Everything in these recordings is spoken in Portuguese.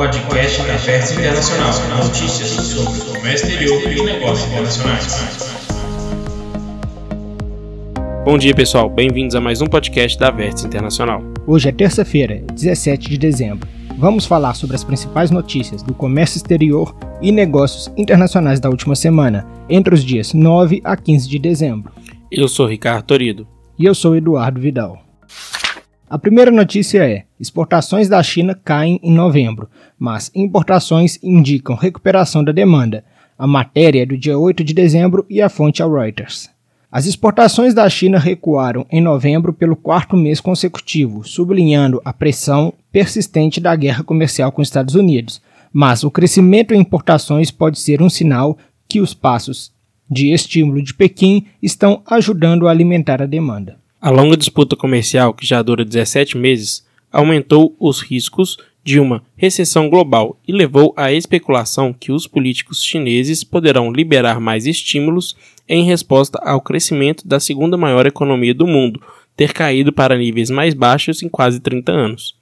Podcast Cafés Internacional. Notícias sobre o comércio exterior e negócios internacionais. Bom dia, pessoal. Bem-vindos a mais um podcast da Vértice Internacional. Hoje é terça-feira, 17 de dezembro. Vamos falar sobre as principais notícias do comércio exterior e negócios internacionais da última semana, entre os dias 9 a 15 de dezembro. Eu sou Ricardo Torido. E eu sou Eduardo Vidal. A primeira notícia é: exportações da China caem em novembro, mas importações indicam recuperação da demanda. A matéria é do dia 8 de dezembro e a fonte é Reuters. As exportações da China recuaram em novembro pelo quarto mês consecutivo, sublinhando a pressão persistente da guerra comercial com os Estados Unidos. Mas o crescimento em importações pode ser um sinal que os passos de estímulo de Pequim estão ajudando a alimentar a demanda. A longa disputa comercial, que já dura 17 meses, aumentou os riscos de uma recessão global e levou à especulação que os políticos chineses poderão liberar mais estímulos em resposta ao crescimento da segunda maior economia do mundo, ter caído para níveis mais baixos em quase 30 anos.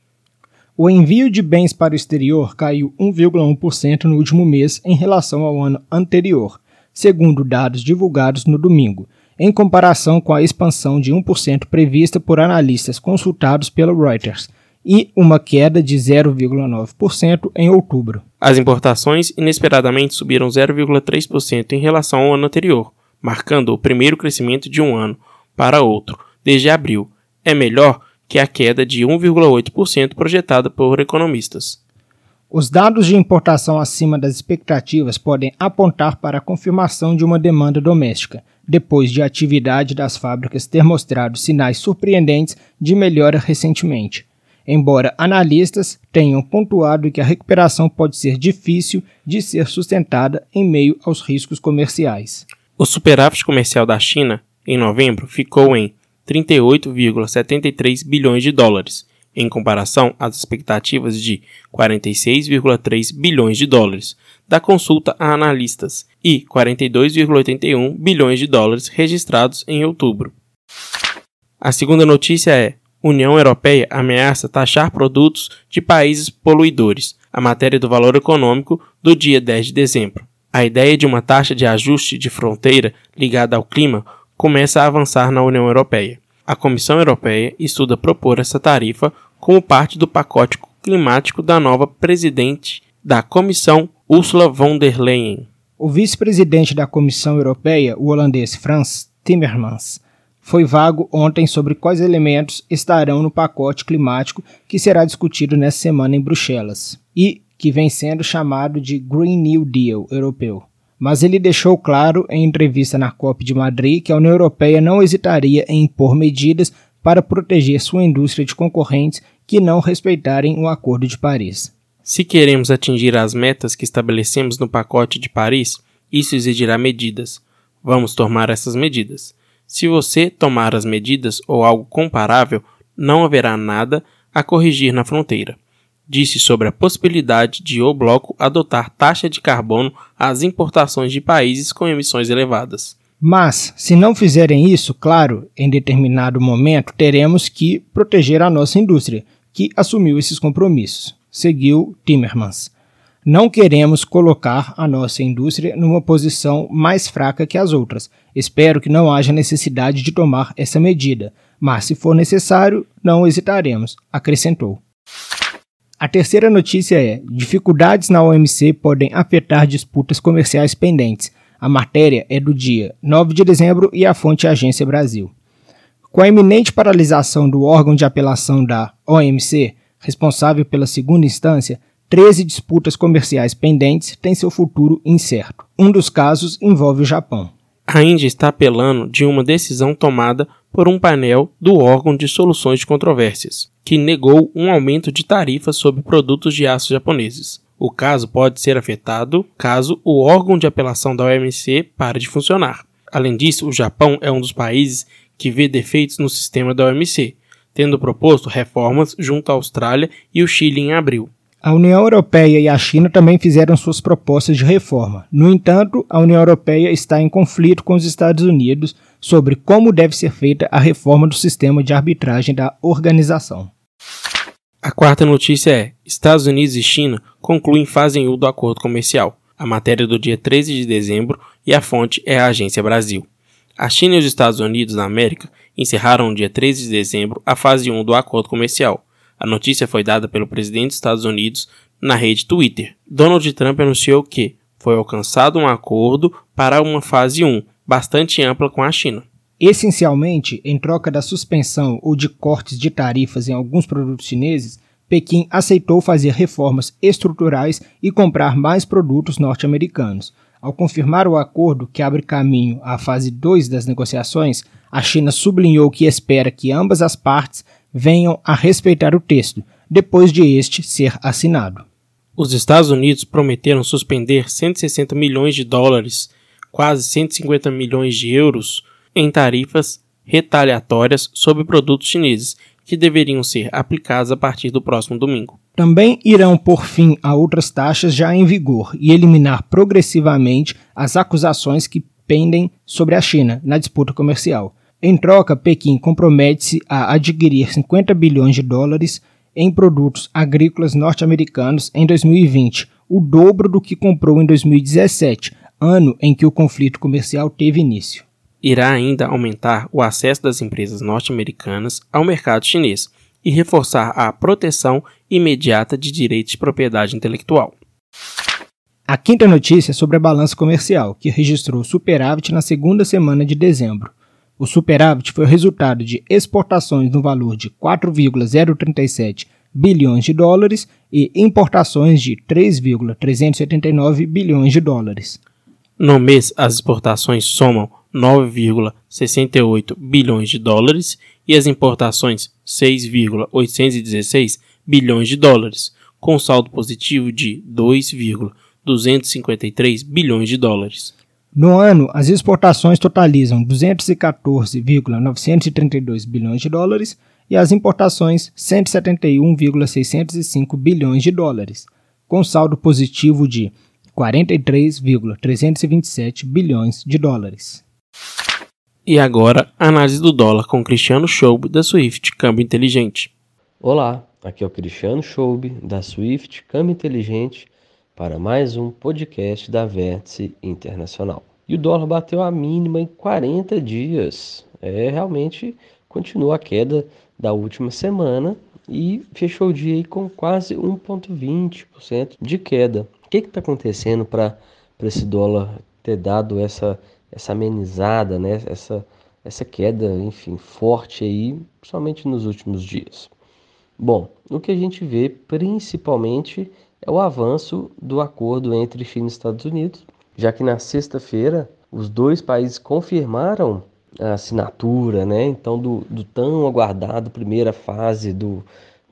O envio de bens para o exterior caiu 1,1% no último mês em relação ao ano anterior, segundo dados divulgados no domingo, em comparação com a expansão de 1% prevista por analistas consultados pela Reuters, e uma queda de 0,9% em outubro. As importações inesperadamente subiram 0,3% em relação ao ano anterior, marcando o primeiro crescimento de um ano para outro, desde abril. É melhor que a queda de 1,8% projetada por economistas. Os dados de importação acima das expectativas podem apontar para a confirmação de uma demanda doméstica, depois de a atividade das fábricas ter mostrado sinais surpreendentes de melhora recentemente. Embora analistas tenham pontuado que a recuperação pode ser difícil de ser sustentada em meio aos riscos comerciais. O superávit comercial da China, em novembro, ficou em 38,73 bilhões de dólares, em comparação às expectativas de 46,3 bilhões de dólares da consulta a analistas e 42,81 bilhões de dólares registrados em outubro. A segunda notícia é: União Europeia ameaça taxar produtos de países poluidores. A matéria do valor econômico do dia 10 de dezembro. A ideia de uma taxa de ajuste de fronteira ligada ao clima começa a avançar na União Europeia. A Comissão Europeia estuda propor essa tarifa como parte do pacote climático da nova presidente da Comissão, Ursula von der Leyen. O vice-presidente da Comissão Europeia, o holandês Frans Timmermans, foi vago ontem sobre quais elementos estarão no pacote climático que será discutido nesta semana em Bruxelas e que vem sendo chamado de Green New Deal europeu. Mas ele deixou claro em entrevista na COP de Madrid que a União Europeia não hesitaria em impor medidas para proteger sua indústria de concorrentes que não respeitarem o Acordo de Paris. Se queremos atingir as metas que estabelecemos no pacote de Paris, isso exigirá medidas. Vamos tomar essas medidas. Se você tomar as medidas ou algo comparável, não haverá nada a corrigir na fronteira. Disse sobre a possibilidade de o bloco adotar taxa de carbono às importações de países com emissões elevadas. Mas, se não fizerem isso, claro, em determinado momento teremos que proteger a nossa indústria, que assumiu esses compromissos, seguiu Timmermans. Não queremos colocar a nossa indústria numa posição mais fraca que as outras. Espero que não haja necessidade de tomar essa medida, mas se for necessário, não hesitaremos, acrescentou. A terceira notícia é: dificuldades na OMC podem afetar disputas comerciais pendentes. A matéria é do dia 9 de dezembro e a fonte é Agência Brasil. Com a iminente paralisação do órgão de apelação da OMC, responsável pela segunda instância, 13 disputas comerciais pendentes têm seu futuro incerto. Um dos casos envolve o Japão. A Índia está apelando de uma decisão tomada por um painel do órgão de soluções de controvérsias, que negou um aumento de tarifas sobre produtos de aço japoneses. O caso pode ser afetado caso o órgão de apelação da OMC pare de funcionar. Além disso, o Japão é um dos países que vê defeitos no sistema da OMC, tendo proposto reformas junto à Austrália e o Chile em abril. A União Europeia e a China também fizeram suas propostas de reforma. No entanto, a União Europeia está em conflito com os Estados Unidos sobre como deve ser feita a reforma do sistema de arbitragem da organização. A quarta notícia é: Estados Unidos e China concluem fase 1 do acordo comercial. A matéria é do dia 13 de dezembro e a fonte é a Agência Brasil. A China e os Estados Unidos da América encerraram no dia 13 de dezembro a fase 1 do acordo comercial. A notícia foi dada pelo presidente dos Estados Unidos na rede Twitter. Donald Trump anunciou que foi alcançado um acordo para uma fase 1, bastante ampla com a China. Essencialmente, em troca da suspensão ou de cortes de tarifas em alguns produtos chineses, Pequim aceitou fazer reformas estruturais e comprar mais produtos norte-americanos. Ao confirmar o acordo que abre caminho à fase 2 das negociações, a China sublinhou que espera que ambas as partes venham a respeitar o texto, depois de este ser assinado. Os Estados Unidos prometeram suspender 160 milhões de dólares, quase 150 milhões de euros, em tarifas retaliatórias sobre produtos chineses, que deveriam ser aplicadas a partir do próximo domingo. Também irão pôr fim a outras taxas já em vigor e eliminar progressivamente as acusações que pendem sobre a China na disputa comercial. Em troca, Pequim compromete-se a adquirir 50 bilhões de dólares em produtos agrícolas norte-americanos em 2020, o dobro do que comprou em 2017, ano em que o conflito comercial teve início. Irá ainda aumentar o acesso das empresas norte-americanas ao mercado chinês e reforçar a proteção imediata de direitos de propriedade intelectual. A quinta notícia é sobre a balança comercial, que registrou superávit na segunda semana de dezembro. O superávit foi o resultado de exportações no valor de 4,037 bilhões de dólares e importações de 3,379 bilhões de dólares. No mês, as exportações somam 9,68 bilhões de dólares e as importações 6,816 bilhões de dólares, com saldo positivo de 2,253 bilhões de dólares. No ano, as exportações totalizam 214,932 bilhões de dólares e as importações 171,605 bilhões de dólares, com saldo positivo de 43,327 bilhões de dólares. E agora, análise do dólar com Cristiano Schoub da Swift Câmbio Inteligente. Olá, aqui é o Cristiano Schoub da Swift Câmbio Inteligente para mais um podcast da Vértice Internacional. E o dólar bateu a mínima em 40 dias. É realmente continua a queda da última semana e fechou o dia aí com quase 1,20% de queda. O que está acontecendo para esse dólar ter dado essa, essa amenizada, né? essa, essa queda, enfim, forte aí, principalmente nos últimos dias? Bom, o que a gente vê principalmente é o avanço do acordo entre China e Estados Unidos, já que na sexta-feira os dois países confirmaram a assinatura, né? Então, do, do tão aguardado primeira fase do,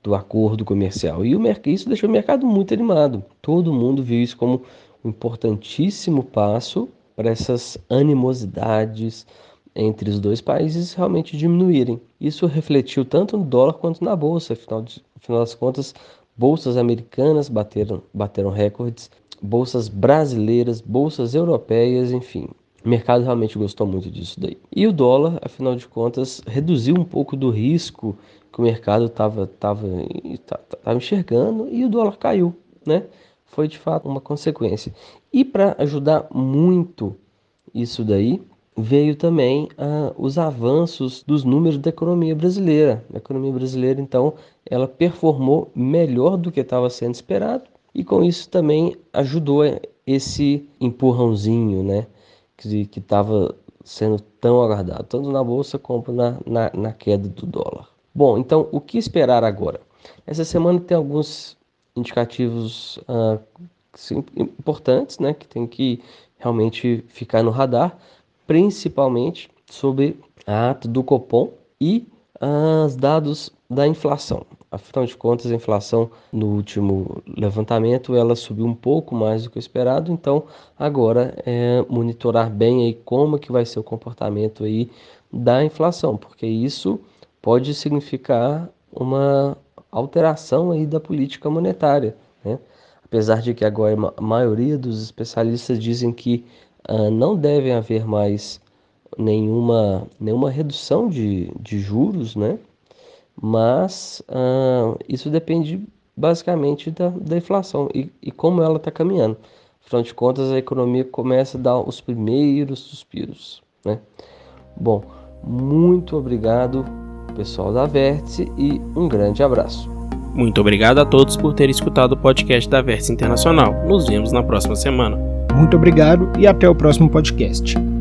do acordo comercial. E o, isso deixou o mercado muito animado. Todo mundo viu isso como um importantíssimo passo para essas animosidades entre os dois países realmente diminuírem. Isso refletiu tanto no dólar quanto na bolsa. Afinal, de, afinal das contas, bolsas americanas bateram, bateram recordes, bolsas brasileiras, bolsas europeias, enfim. O mercado realmente gostou muito disso daí. E o dólar, afinal de contas, reduziu um pouco do risco que o mercado estava tava, tava enxergando e o dólar caiu, né? Foi de fato uma consequência. E para ajudar muito isso daí, veio também ah, os avanços dos números da economia brasileira. A economia brasileira, então, ela performou melhor do que estava sendo esperado e com isso também ajudou esse empurrãozinho, né? que estava sendo tão aguardado, tanto na bolsa como na, na, na, queda do dólar. Bom, então o que esperar agora? Essa semana tem alguns indicativos sim, importantes, né, que tem que realmente ficar no radar, principalmente sobre a ata do Copom e os dados da inflação. Afinal de contas, a inflação no último levantamento ela subiu um pouco mais do que o esperado, então agora é monitorar bem aí como que vai ser o comportamento aí da inflação, porque isso pode significar uma alteração aí da política monetária, né? Apesar de que agora a maioria dos especialistas dizem que uh, não devem haver mais nenhuma, nenhuma redução de, de juros, né? mas uh, isso depende basicamente da, da inflação e, e como ela está caminhando. Afinal de contas, a economia começa a dar os primeiros suspiros. Né? Bom, muito obrigado, pessoal da Vértice, e um grande abraço. Muito obrigado a todos por terem escutado o podcast da Vértice Internacional. Nos vemos na próxima semana. Muito obrigado e até o próximo podcast.